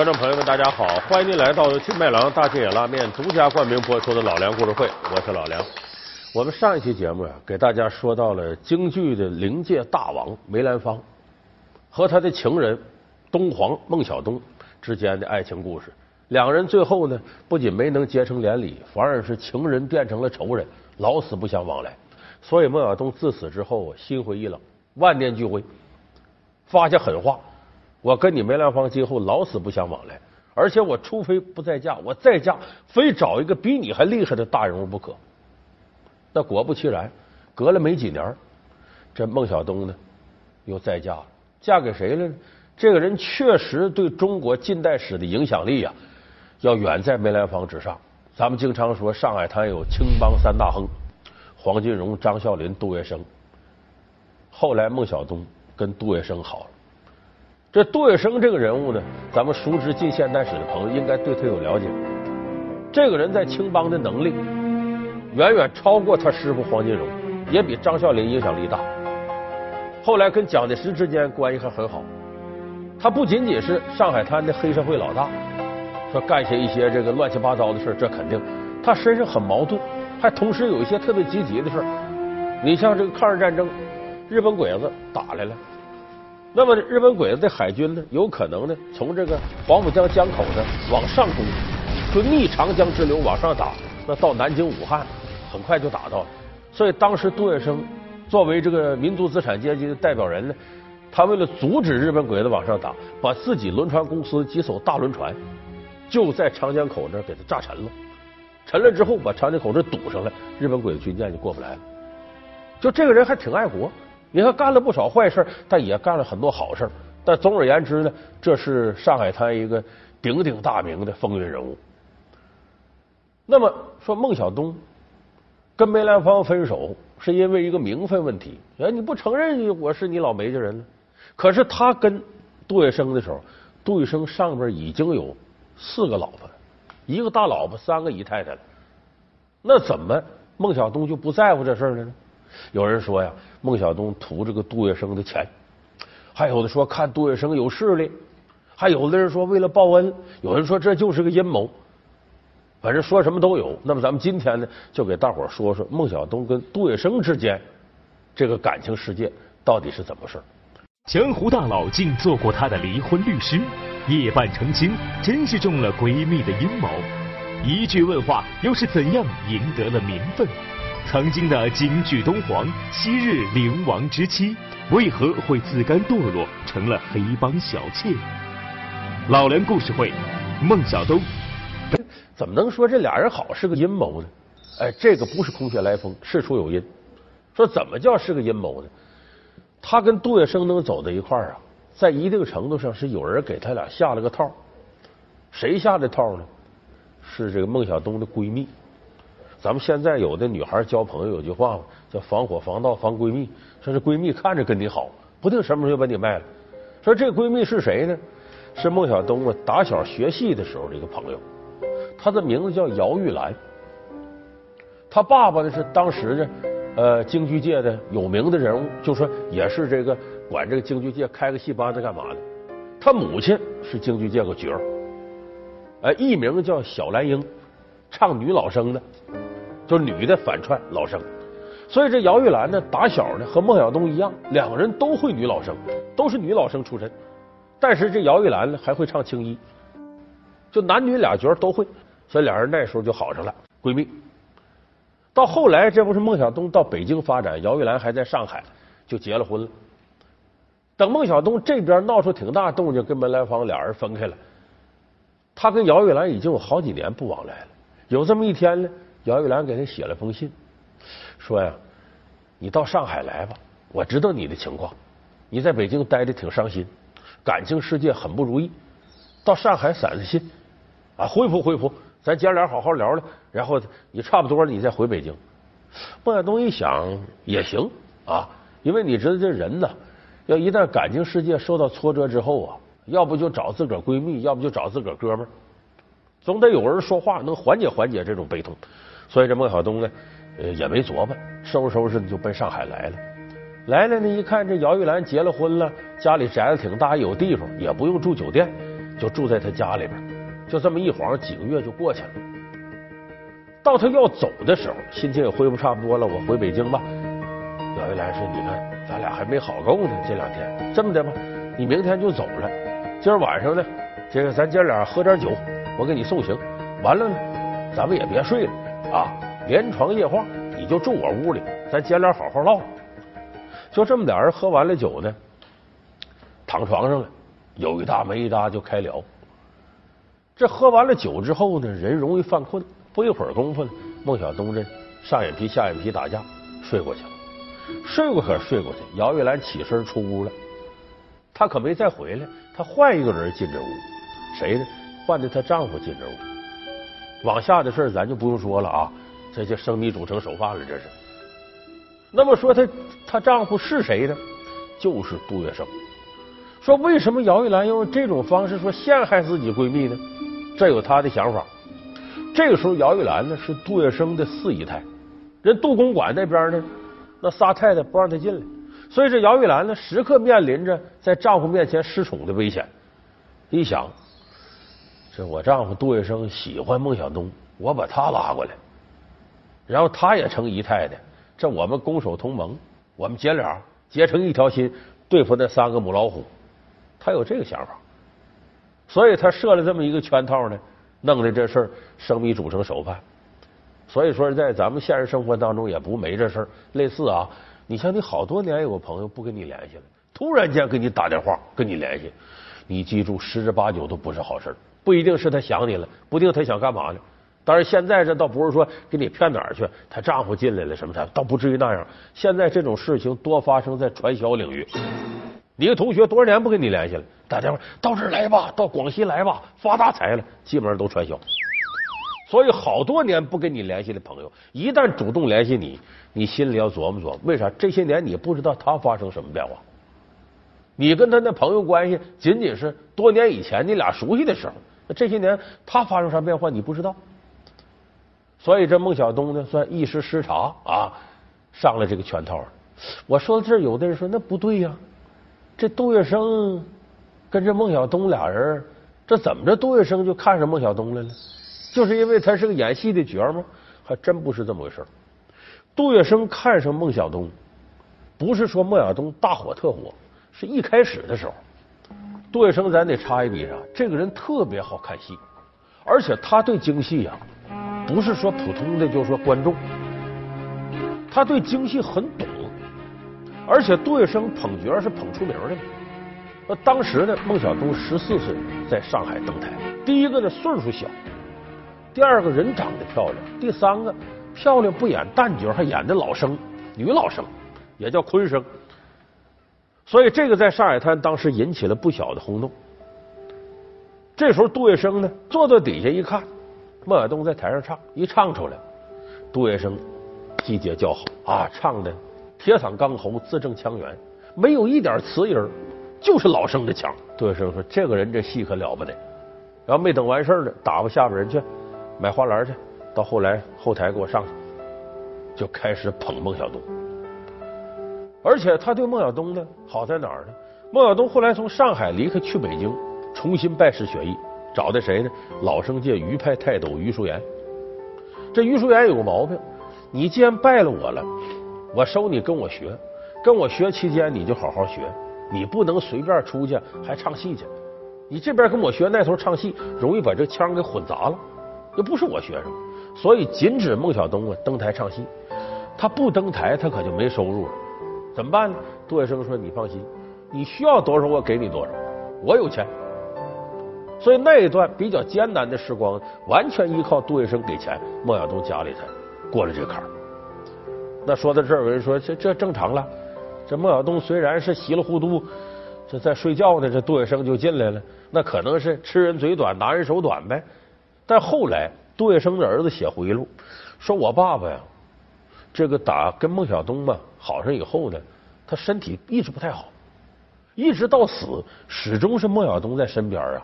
观众朋友们，大家好，欢迎您来到由金麦郎大金野拉面独家冠名播出的《老梁故事会》，我是老梁。我们上一期节目呀，给大家说到了京剧的灵界大王梅兰芳和他的情人东皇孟小冬之间的爱情故事。两个人最后呢，不仅没能结成连理，反而是情人变成了仇人，老死不相往来。所以孟小冬自此之后心灰意冷，万念俱灰，发下狠话。我跟你梅兰芳今后老死不相往来，而且我除非不再嫁，我再嫁非找一个比你还厉害的大人物不可。那果不其然，隔了没几年，这孟小冬呢又再嫁了，嫁给谁了呢？这个人确实对中国近代史的影响力呀，要远在梅兰芳之上。咱们经常说上海滩有青帮三大亨：黄金荣、张啸林、杜月笙。后来孟小冬跟杜月笙好了。这杜月笙这个人物呢，咱们熟知近现代史的朋友应该对他有了解。这个人在青帮的能力远远超过他师傅黄金荣，也比张啸林影响力大。后来跟蒋介石之间关系还很好。他不仅仅是上海滩的黑社会老大，说干些一些这个乱七八糟的事这肯定。他身上很矛盾，还同时有一些特别积极的事你像这个抗日战争，日本鬼子打来了。那么日本鬼子的海军呢，有可能呢从这个黄浦江江口呢往上攻，就逆长江支流往上打，那到南京、武汉很快就打到了。所以当时杜月笙作为这个民族资产阶级的代表人呢，他为了阻止日本鬼子往上打，把自己轮船公司几艘大轮船就在长江口那给它炸沉了。沉了之后，把长江口这堵上了，日本鬼子军舰就过不来了。就这个人还挺爱国。你看，干了不少坏事，但也干了很多好事。但总而言之呢，这是上海滩一个鼎鼎大名的风云人物。那么说，孟小冬跟梅兰芳分手是因为一个名分问题。哎，你不承认我是你老梅家人了？可是他跟杜月笙的时候，杜月笙上边已经有四个老婆，一个大老婆，三个姨太太了。那怎么孟小冬就不在乎这事了呢？有人说呀，孟小冬图这个杜月笙的钱，还有的说看杜月笙有势力，还有的人说为了报恩，有人说这就是个阴谋，反正说什么都有。那么咱们今天呢，就给大伙说说孟小冬跟杜月笙之间这个感情世界到底是怎么事江湖大佬竟做过他的离婚律师，夜半成亲，真是中了闺蜜的阴谋。一句问话，又是怎样赢得了名分？曾经的京剧东皇，昔日灵王之妻，为何会自甘堕落，成了黑帮小妾？老梁故事会，孟小冬，怎么能说这俩人好是个阴谋呢？哎，这个不是空穴来风，事出有因。说怎么叫是个阴谋呢？他跟杜月笙能走到一块儿啊，在一定程度上是有人给他俩下了个套。谁下的套呢？是这个孟小冬的闺蜜。咱们现在有的女孩交朋友有句话嘛，叫防火防盗防闺蜜。说这闺蜜看着跟你好，不定什么时候就把你卖了。说这闺蜜是谁呢？是孟小冬啊，打小学戏的时候的一个朋友，她的名字叫姚玉兰。她爸爸呢是当时的呃京剧界的有名的人物，就说也是这个管这个京剧界开个戏班子干嘛的。她母亲是京剧界个角儿，哎，艺名叫小兰英，唱女老生的。就女的反串老生，所以这姚玉兰呢，打小呢和孟小冬一样，两个人都会女老生，都是女老生出身。但是这姚玉兰呢还会唱青衣，就男女俩角都会，所以俩人那时候就好上了，闺蜜。到后来，这不是孟小冬到北京发展，姚玉兰还在上海，就结了婚了。等孟小冬这边闹出挺大动静，跟梅兰芳俩人分开了，他跟姚玉兰已经有好几年不往来了。有这么一天呢。姚玉兰给他写了封信，说呀，你到上海来吧，我知道你的情况，你在北京待的挺伤心，感情世界很不如意，到上海散散心，啊，恢复恢复，咱姐俩好好聊聊，然后你差不多了，你再回北京。孟小冬一想也行啊，因为你知道这人呢，要一旦感情世界受到挫折之后啊，要不就找自个儿闺蜜，要不就找自个儿哥们儿，总得有人说话能缓解缓解这种悲痛。所以这孟小冬呢，呃，也没琢磨，收拾收拾就奔上海来了。来了呢，一看这姚玉兰结了婚了，家里宅子挺大，有地方，也不用住酒店，就住在他家里边。就这么一晃，几个月就过去了。到他要走的时候，心情也恢复差不多了，我回北京吧。姚玉兰说：“你看，咱俩还没好够呢，这两天这么的吧，你明天就走了。今儿晚上呢，这个咱姐俩喝点酒，我给你送行。完了呢，咱们也别睡了啊，连床夜话，你就住我屋里，咱姐俩好好唠。就这么俩人喝完了酒呢，躺床上了，有一搭没一搭就开聊。这喝完了酒之后呢，人容易犯困，不一会儿功夫呢，孟小冬这上眼皮下眼皮打架，睡过去了。睡过可睡过去，姚玉兰起身出屋了，他可没再回来，他换一个人进这屋，谁呢？换的她丈夫进这屋。往下的事咱就不用说了啊，这就生米煮成熟饭了，这是。那么说她她丈夫是谁呢？就是杜月笙。说为什么姚玉兰用这种方式说陷害自己闺蜜呢？这有她的想法。这个时候，姚玉兰呢是杜月笙的四姨太，人杜公馆那边呢。那仨太太不让她进来，所以这姚玉兰呢，时刻面临着在丈夫面前失宠的危险。一想，我丈夫杜月笙喜欢孟小冬，我把他拉过来，然后他也成姨太太，这我们攻守同盟，我们姐俩结成一条心，对付那三个母老虎。他有这个想法，所以他设了这么一个圈套呢，弄的这事生米煮成熟饭。所以说，在咱们现实生活当中也不没这事儿。类似啊，你像你好多年有个朋友不跟你联系了，突然间给你打电话跟你联系，你记住十之八九都不是好事不一定是他想你了，不定他想干嘛呢。当然，现在这倒不是说给你骗哪儿去，她丈夫进来了什么的，倒不至于那样。现在这种事情多发生在传销领域。你个同学多少年不跟你联系了，打电话到这儿来吧，到广西来吧，发大财了，基本上都传销。所以，好多年不跟你联系的朋友，一旦主动联系你，你心里要琢磨琢磨，为啥这些年你不知道他发生什么变化？你跟他那朋友关系仅仅是多年以前你俩熟悉的时候，这些年他发生啥变化你不知道？所以这孟小冬呢，算一时失察啊，上了这个圈套。我说到这儿，有的人说那不对呀，这杜月笙跟这孟小冬俩人，这怎么着？杜月笙就看上孟小冬来了？就是因为他是个演戏的角吗？还真不是这么回事杜月笙看上孟小冬，不是说孟小冬大火特火，是一开始的时候，杜月笙咱得插一笔啥？这个人特别好看戏，而且他对京戏呀，不是说普通的就是说观众，他对京戏很懂，而且杜月笙捧角是捧出名的。那当时呢，孟小冬十四岁在上海登台，第一个呢岁数小。第二个人长得漂亮，第三个漂亮不演旦角，还演的老生，女老生，也叫昆生。所以这个在上海滩当时引起了不小的轰动。这时候杜月笙呢，坐到底下一看，孟小冬在台上唱，一唱出来，杜月笙季节叫好啊，唱的铁嗓钢喉，字正腔圆，没有一点词音，就是老生的腔。杜月笙说：“这个人这戏可了不得。”然后没等完事呢，打发下边人去。买花篮去，到后来后台给我上去，就开始捧孟小冬。而且他对孟小冬呢好在哪儿呢？孟小冬后来从上海离开去北京，重新拜师学艺，找的谁呢？老生界余派泰斗余叔岩。这余叔岩有个毛病，你既然拜了我了，我收你跟我学，跟我学期间你就好好学，你不能随便出去还唱戏去。你这边跟我学，那头唱戏，容易把这腔给混杂了。又不是我学生，所以禁止孟小冬啊登台唱戏。他不登台，他可就没收入了。怎么办呢？杜月笙说：“你放心，你需要多少我给你多少，我有钱。”所以那一段比较艰难的时光，完全依靠杜月笙给钱，孟小冬家里才过了这个坎儿。那说到这儿，有人说这这正常了。这孟小冬虽然是稀里糊涂，这在睡觉呢，这杜月笙就进来了，那可能是吃人嘴短，拿人手短呗。但后来，杜月笙的儿子写回忆录，说我爸爸呀，这个打跟孟小冬嘛好上以后呢，他身体一直不太好，一直到死，始终是孟小冬在身边啊，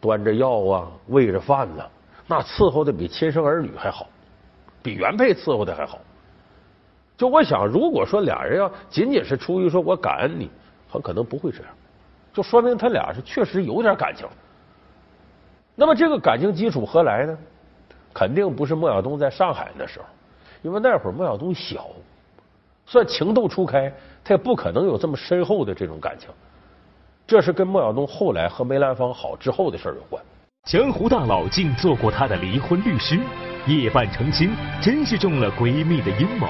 端着药啊，喂着饭呢，那伺候的比亲生儿女还好，比原配伺候的还好。就我想，如果说俩人要仅仅是出于说我感恩你，很可能不会这样。就说明他俩是确实有点感情。那么这个感情基础何来呢？肯定不是孟小冬在上海那时候，因为那会儿孟小冬小，算情窦初开，他也不可能有这么深厚的这种感情。这是跟孟小冬后来和梅兰芳好之后的事儿有关。江湖大佬竟做过他的离婚律师，夜半成亲，真是中了闺蜜的阴谋。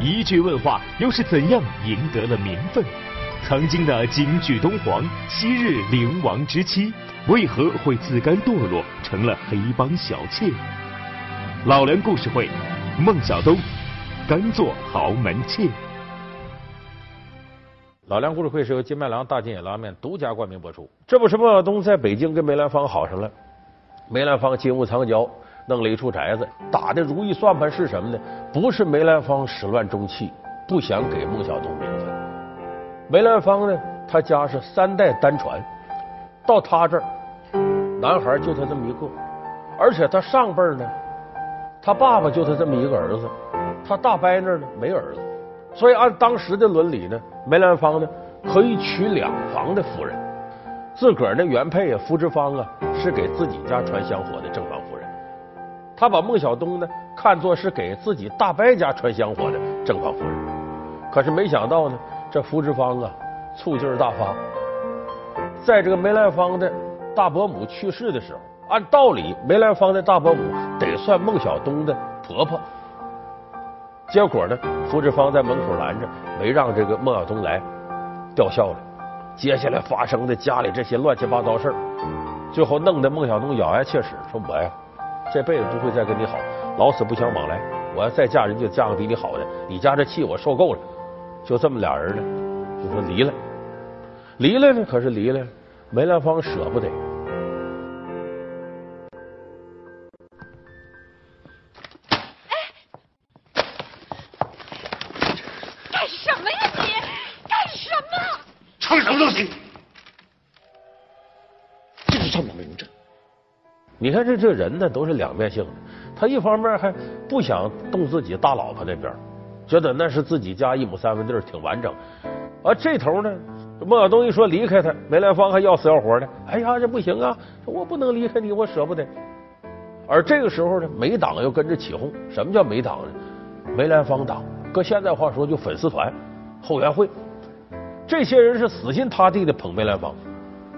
一句问话，又是怎样赢得了名分？曾经的京剧东皇，昔日灵王之妻，为何会自甘堕落，成了黑帮小妾？老梁故事会，孟小冬，甘做豪门妾。老梁故事会是由金麦郎大金野拉面独家冠名播出。这不是孟小冬在北京跟梅兰芳好上了，梅兰芳金屋藏娇，弄了一处宅子，打的如意算盘是什么呢？不是梅兰芳始乱终弃，不想给孟小冬名分。梅兰芳呢，他家是三代单传，到他这儿，男孩就他这么一个，而且他上辈呢。他爸爸就他这么一个儿子，他大伯那儿呢没儿子，所以按当时的伦理呢，梅兰芳呢可以娶两房的夫人，自个儿的原配啊福芝芳啊是给自己家传香火的正房夫人，他把孟小冬呢看作是给自己大伯家传香火的正房夫人，可是没想到呢，这福芝芳啊醋劲儿大发，在这个梅兰芳的大伯母去世的时候。按道理，梅兰芳的大伯母得算孟小冬的婆婆。结果呢，胡志芳在门口拦着，没让这个孟小冬来，吊孝了。接下来发生的家里这些乱七八糟事儿，最后弄得孟小冬咬牙切齿，说我呀，这辈子不会再跟你好，老死不相往来。我要再嫁人，就嫁个比你好的。你家这气我受够了。就这么俩人呢，就说离了。离了呢，可是离了，梅兰芳舍不得。都行。这就叫明着你看这这人呢，都是两面性的。他一方面还不想动自己大老婆那边，觉得那是自己家一亩三分地儿挺完整。而这头呢，孟小冬一说离开他，梅兰芳还要死要活的。哎呀，这不行啊！我不能离开你，我舍不得。而这个时候呢，梅党又跟着起哄。什么叫梅党呢？梅兰芳党，搁现在话说就粉丝团、后援会，这些人是死心塌地的捧梅兰芳。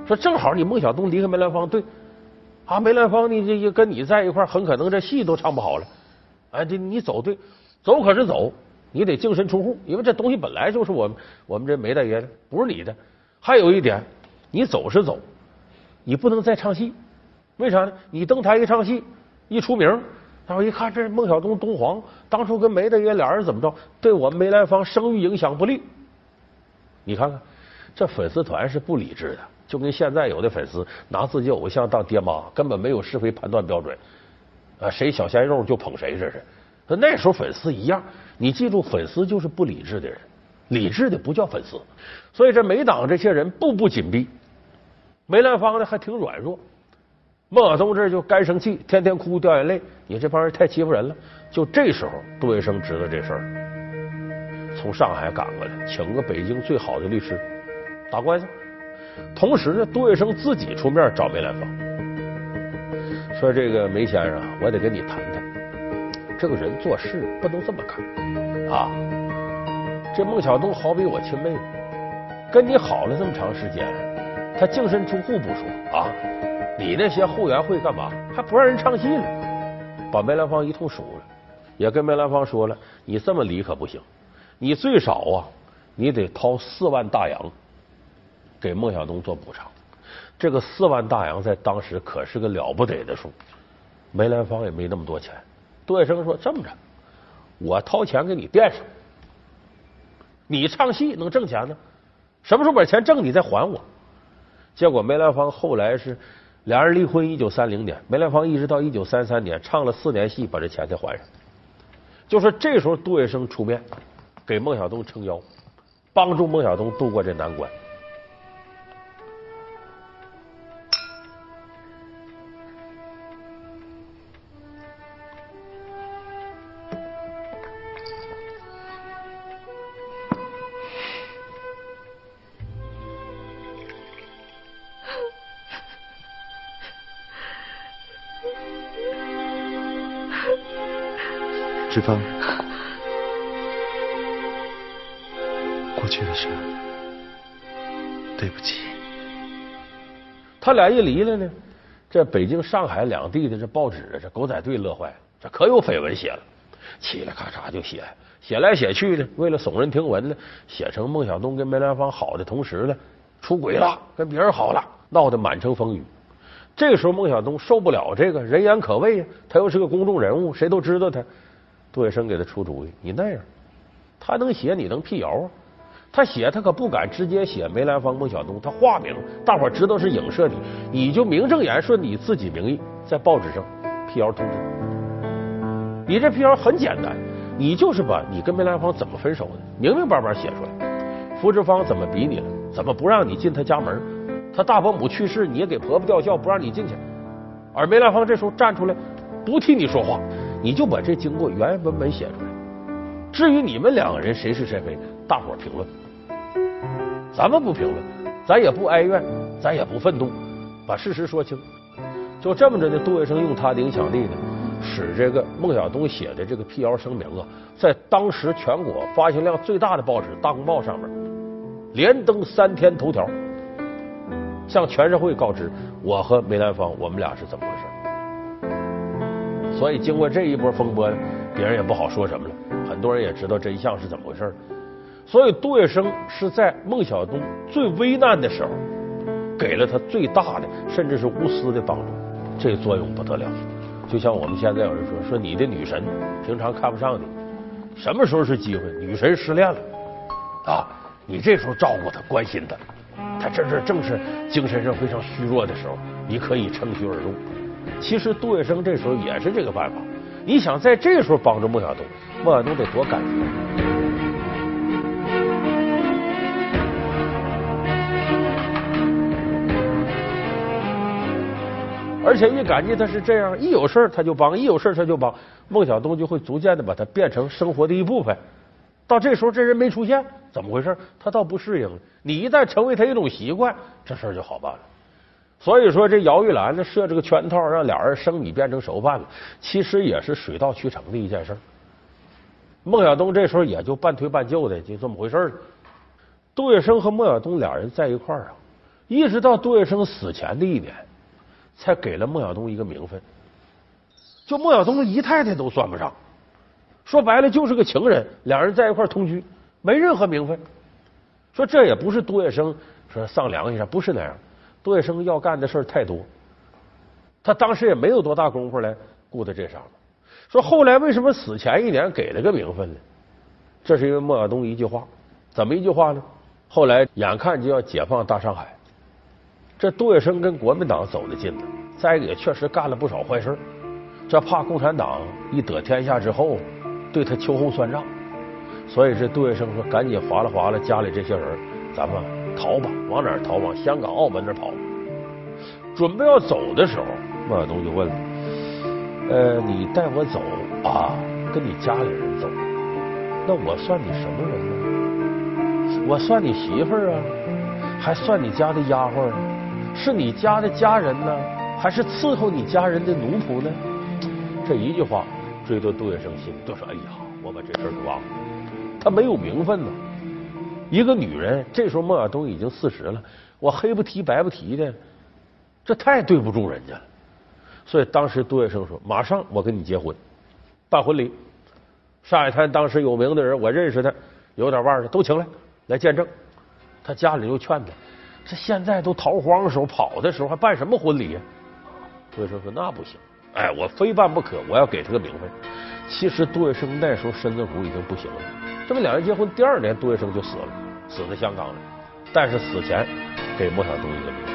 说正好你孟小冬离开梅兰芳，对。啊，梅兰芳，你这跟你在一块很可能这戏都唱不好了。哎，这你走对，走可是走，你得净身出户，因为这东西本来就是我我们这梅大爷的，不是你的。还有一点，你走是走，你不能再唱戏，为啥呢？你登台一唱戏，一出名，然后一看这孟小冬东皇，当初跟梅大爷俩人怎么着，对我们梅兰芳声誉影响不利。你看看，这粉丝团是不理智的。就跟现在有的粉丝拿自己偶像当爹妈，根本没有是非判断标准啊！谁小鲜肉就捧谁，这是。那时候粉丝一样，你记住，粉丝就是不理智的人，理智的不叫粉丝。所以这梅党这些人步步紧逼，梅兰芳呢还挺软弱，孟小冬这就干生气，天天哭掉眼泪。你这帮人太欺负人了。就这时候，杜月笙知道这事儿，从上海赶过来，请个北京最好的律师打官司。同时呢，杜月笙自己出面找梅兰芳，说：“这个梅先生，我得跟你谈谈，这个人做事不能这么干啊。这孟小冬好比我亲妹妹，跟你好了这么长时间，他净身出户不说啊，你那些后援会干嘛？还不让人唱戏了，把梅兰芳一通数了，也跟梅兰芳说了，你这么离可不行，你最少啊，你得掏四万大洋。”给孟小冬做补偿，这个四万大洋在当时可是个了不得的数。梅兰芳也没那么多钱。杜月笙说：“这么着，我掏钱给你垫上，你唱戏能挣钱呢？什么时候把钱挣，你再还我。”结果梅兰芳后来是俩人离婚，一九三零年，梅兰芳一直到一九三三年唱了四年戏，把这钱才还上。就说这时候杜月笙出面给孟小冬撑腰，帮助孟小冬度过这难关。志芳。过去的事，对不起。他俩一离了呢，这北京、上海两地的这报纸，这狗仔队乐坏了，这可有绯闻写了，嘁哩咔嚓就写，写来写去呢，为了耸人听闻呢，写成孟小冬跟梅兰芳好的同时呢，出轨了，跟别人好了，闹得满城风雨。这个时候，孟小冬受不了这个人言可畏呀，他又是个公众人物，谁都知道他。杜月笙给他出主意，你那样，他能写，你能辟谣啊？他写，他可不敢直接写梅兰芳、孟小冬，他化名，大伙知道是影射你，你就名正言顺你自己名义在报纸上辟谣通知。你这辟谣很简单，你就是把你跟梅兰芳怎么分手的，明明白白写出来。福芝芳怎么逼你了？怎么不让你进他家门？他大伯母去世，你也给婆婆吊孝，不让你进去。而梅兰芳这时候站出来，不替你说话，你就把这经过原原本本写出来。至于你们两个人谁是谁非，大伙评论。咱们不评论，咱也不哀怨，咱也不愤怒，把事实说清。就这么着呢，杜月笙用他的影响力呢，使这个孟小冬写的这个辟谣声明啊，在当时全国发行量最大的报纸《大公报》上面连登三天头条。向全社会告知我和梅兰芳我们俩是怎么回事，所以经过这一波风波，别人也不好说什么了，很多人也知道真相是怎么回事。所以杜月笙是在孟小冬最危难的时候，给了他最大的甚至是无私的帮助，这作用不得了。就像我们现在有人说说你的女神平常看不上你，什么时候是机会？女神失恋了啊，你这时候照顾她，关心她。她这这正是精神上非常虚弱的时候，你可以乘虚而入。其实杜月笙这时候也是这个办法。你想在这时候帮助孟小冬，孟小冬得多感激。而且一感激他是这样，一有事他就帮，一有事他就帮，孟小冬就会逐渐的把他变成生活的一部分。到这时候，这人没出现，怎么回事？他倒不适应。你一旦成为他一种习惯，这事就好办了。所以说，这姚玉兰呢设这个圈套，让俩人生米变成熟饭了，其实也是水到渠成的一件事。孟小冬这时候也就半推半就的，就这么回事儿。杜月笙和孟小冬俩人在一块儿啊，一直到杜月笙死前的一年，才给了孟小冬一个名分。就孟小冬的姨太太都算不上。说白了就是个情人，两人在一块同居，没任何名分。说这也不是杜月笙说丧良心，不是那样。杜月笙要干的事太多，他当时也没有多大功夫来顾在这上面。说后来为什么死前一年给了个名分呢？这是因为孟小冬一句话，怎么一句话呢？后来眼看就要解放大上海，这杜月笙跟国民党走得近了，再一个也确实干了不少坏事，这怕共产党一得天下之后。对他秋后算账，所以这杜月笙说：“赶紧划拉划拉家里这些人，咱们逃吧，往哪逃？往香港、澳门那跑。”准备要走的时候，孟小冬就问了：“呃，你带我走啊？跟你家里人走？那我算你什么人呢？我算你媳妇儿啊，还算你家的丫鬟？是你家的家人呢，还是伺候你家人的奴仆呢？”这一句话。追到杜月笙心里，都说：“哎呀，我把这事儿给忘了。他没有名分呢。一个女人，这时候孟小冬已经四十了，我黑不提白不提的，这太对不住人家了。所以当时杜月笙说：马上我跟你结婚，办婚礼。上海滩当时有名的人，我认识的，有点腕的都请来来见证。他家里又劝他：这现在都逃荒的时候，跑的时候还办什么婚礼呀？杜月笙说：那不行。”哎，我非办不可，我要给他个名分。其实杜月笙那时候身子骨已经不行了，这么两人结婚第二年，杜月笙就死了，死在香港了。但是死前给孟小冬一个名分。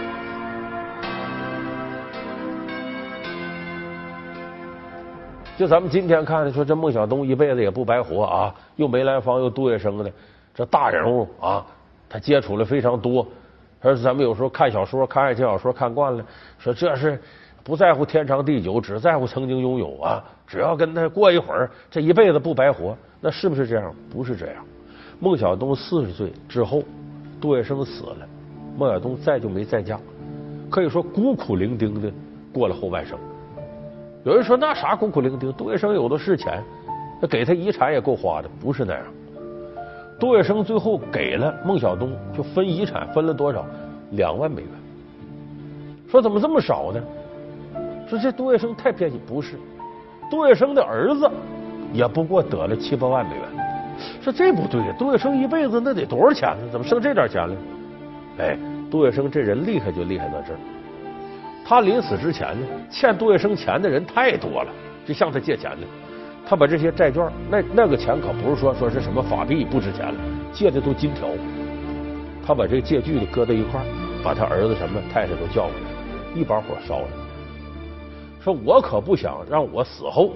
就咱们今天看的，说这孟小冬一辈子也不白活啊，又梅兰芳又杜月笙的，这大人物啊，他接触了非常多。而咱们有时候看小说、看爱情小说看惯了，说这是。不在乎天长地久，只在乎曾经拥有啊！只要跟他过一会儿，这一辈子不白活。那是不是这样？不是这样。孟小冬四十岁之后，杜月笙死了，孟小冬再就没再嫁，可以说孤苦伶仃的过了后半生。有人说那啥孤苦伶仃？杜月笙有的是钱，那给他遗产也够花的，不是那样。杜月笙最后给了孟小冬，就分遗产分了多少？两万美元。说怎么这么少呢？说这杜月笙太偏心，不是？杜月笙的儿子也不过得了七八万美元。说这不对呀，杜月笙一辈子那得多少钱呢？怎么剩这点钱了？哎，杜月笙这人厉害就厉害在这儿。他临死之前呢，欠杜月笙钱的人太多了，就向他借钱的。他把这些债券，那那个钱可不是说说是什么法币不值钱了，借的都金条。他把这借据的搁在一块把他儿子什么太太都叫过来，一把火烧了。说我可不想让我死后，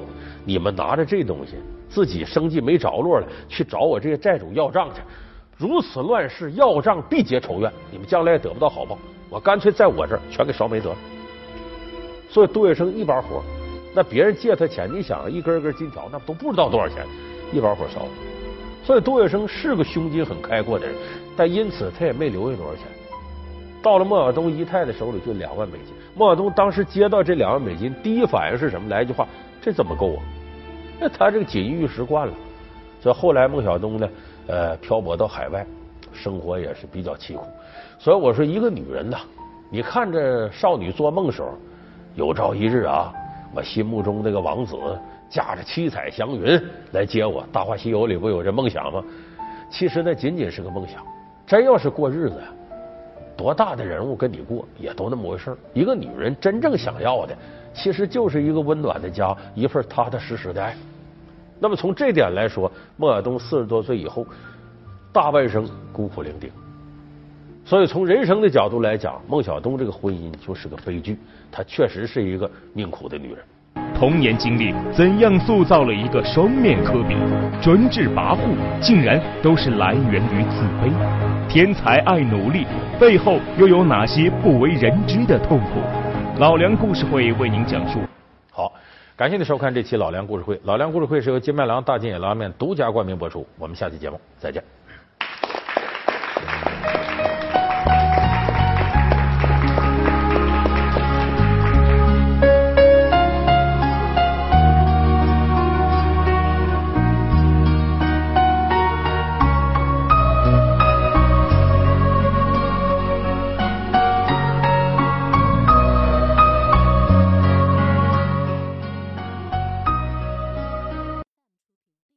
你们拿着这东西，自己生计没着落了，去找我这些债主要账去。如此乱世，要账必结仇怨，你们将来也得不到好报。我干脆在我这儿全给烧没得了。所以杜月笙一把火。那别人借他钱，你想一根根金条，那都不知道多少钱，一把火烧。所以杜月笙是个胸襟很开阔的人，但因此他也没留下多少钱。到了孟小冬姨太太手里就两万美金。孟小冬当时接到这两万美金，第一反应是什么？来一句话：这怎么够啊？那他这个锦衣玉食惯了。所以后来孟小冬呢，呃，漂泊到海外，生活也是比较凄苦。所以我说，一个女人呐，你看着少女做梦时候，有朝一日啊。我心目中那个王子驾着七彩祥云来接我，《大话西游》里不有这梦想吗？其实那仅仅是个梦想。真要是过日子呀，多大的人物跟你过也都那么回事一个女人真正想要的，其实就是一个温暖的家，一份踏踏实实的爱。那么从这点来说，孟小冬四十多岁以后，大半生孤苦伶仃。所以，从人生的角度来讲，孟小冬这个婚姻就是个悲剧。她确实是一个命苦的女人。童年经历怎样塑造了一个双面科比？专制跋扈竟然都是来源于自卑。天才爱努力，背后又有哪些不为人知的痛苦？老梁故事会为您讲述。好，感谢您收看这期老梁故事会。老梁故事会是由金麦郎大金野拉面独家冠名播出。我们下期节目再见。